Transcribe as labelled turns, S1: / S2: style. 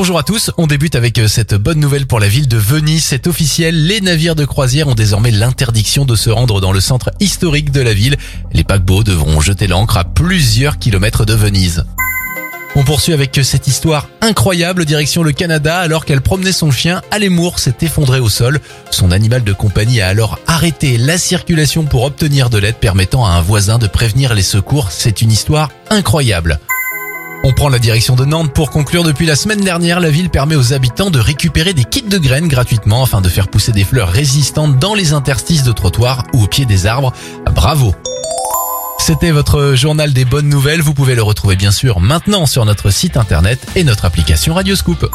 S1: Bonjour à tous, on débute avec euh, cette bonne nouvelle pour la ville de Venise. C'est officiel, les navires de croisière ont désormais l'interdiction de se rendre dans le centre historique de la ville. Les paquebots devront jeter l'ancre à plusieurs kilomètres de Venise. On poursuit avec cette histoire incroyable direction le Canada alors qu'elle promenait son chien, Alémour s'est effondré au sol. Son animal de compagnie a alors arrêté la circulation pour obtenir de l'aide permettant à un voisin de prévenir les secours. C'est une histoire incroyable. On prend la direction de Nantes pour conclure. Depuis la semaine dernière, la ville permet aux habitants de récupérer des kits de graines gratuitement afin de faire pousser des fleurs résistantes dans les interstices de trottoirs ou au pied des arbres. Bravo c'était votre journal des bonnes nouvelles. Vous pouvez le retrouver bien sûr maintenant sur notre site internet et notre application Radioscoop.